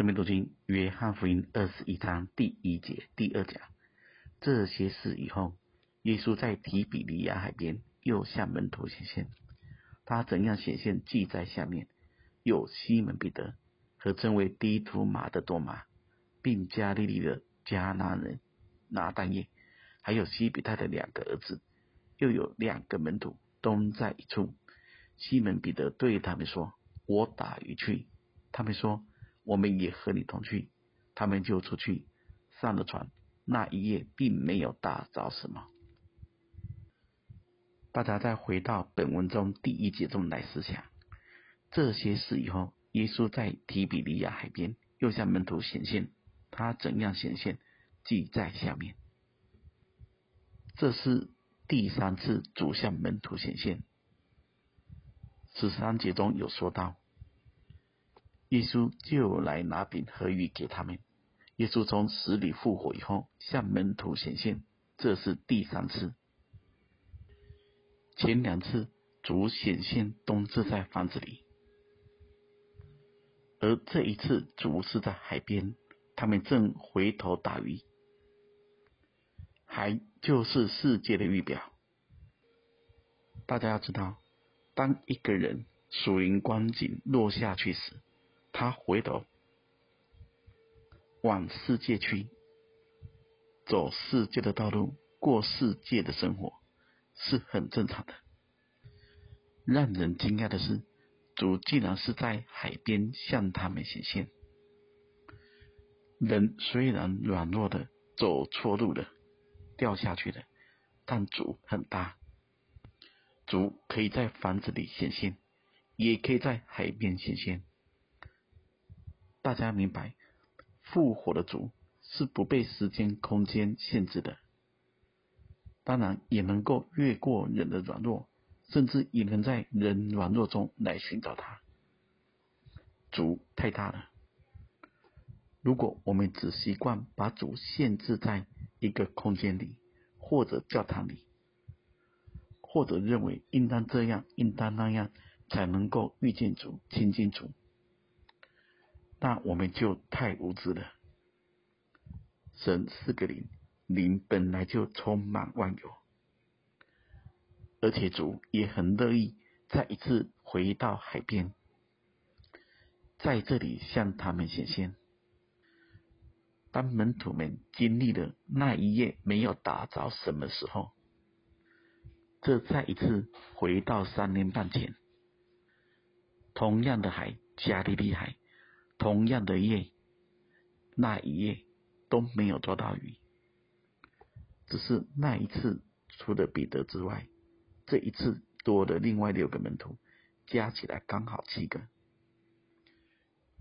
生命读经，约翰福音二十一章第一节第二讲。这些事以后，耶稣在提比利亚海边又向门徒显现。他怎样显现，记在下面。有西门彼得和称为低土马的多马，并加利利的迦拿人拿但业，还有西比泰的两个儿子，又有两个门徒，都在一处。西门彼得对他们说：“我打鱼去。”他们说。我们也和你同去，他们就出去上了船。那一夜并没有打着什么。大家再回到本文中第一节中来思想这些事以后，耶稣在提比利亚海边又向门徒显现，他怎样显现，记在下面。这是第三次主向门徒显现。十三节中有说到。耶稣就来拿饼和鱼给他们。耶稣从死里复活以后，向门徒显现，这是第三次。前两次主显现都是在房子里，而这一次主是在海边，他们正回头打鱼。海就是世界的预表。大家要知道，当一个人属灵光景落下去时，他回头往世界去，走世界的道路，过世界的生活，是很正常的。让人惊讶的是，主竟然是在海边向他们显现。人虽然软弱的走错路了，掉下去了，但主很大，主可以在房子里显现，也可以在海边显现。大家明白，复活的主是不被时间、空间限制的，当然也能够越过人的软弱，甚至也能在人软弱中来寻找他。主太大了，如果我们只习惯把主限制在一个空间里，或者教堂里，或者认为应当这样、应当那样才能够遇见主、亲近主。那我们就太无知了。神是个灵，灵本来就充满万有，而且主也很乐意再一次回到海边，在这里向他们显现。当门徒们经历了那一夜没有打着什么时候，这再一次回到三年半前，同样的海，加利利海。同样的夜，那一夜都没有抓到鱼，只是那一次除了彼得之外，这一次多了另外六个门徒，加起来刚好七个。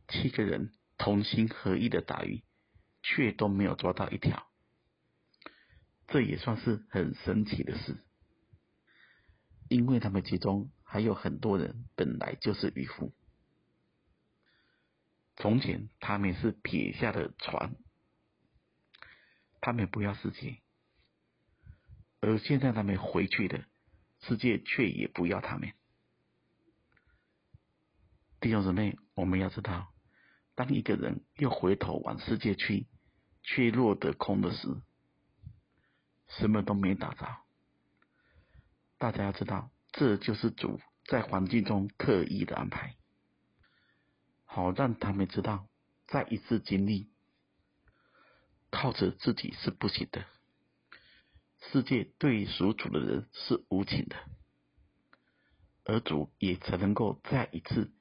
七个人同心合意的打鱼，却都没有抓到一条，这也算是很神奇的事，因为他们其中还有很多人本来就是渔夫。从前他们是撇下的船，他们不要世界，而现在他们回去了，世界却也不要他们。弟兄姊妹，我们要知道，当一个人又回头往世界去，却落得空的时，什么都没打着。大家要知道，这就是主在环境中特意的安排。好让他们知道，再一次经历，靠着自己是不行的。世界对属主的人是无情的，而主也才能够再一次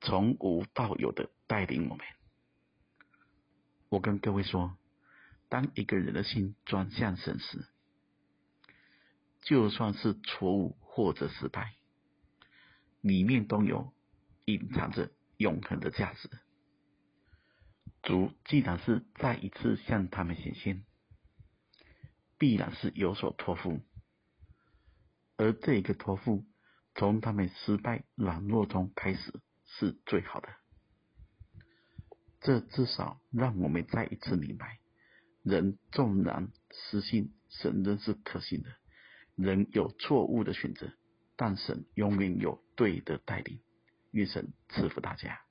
从无到有的带领我们。我跟各位说，当一个人的心转向神时，就算是错误或者失败，里面都有隐藏着。永恒的价值。主既然是再一次向他们显现，必然是有所托付，而这个托付从他们失败软弱中开始是最好的。这至少让我们再一次明白：人纵然失信，神仍是可信的；人有错误的选择，但神永远有对的带领。愿神赐福大家。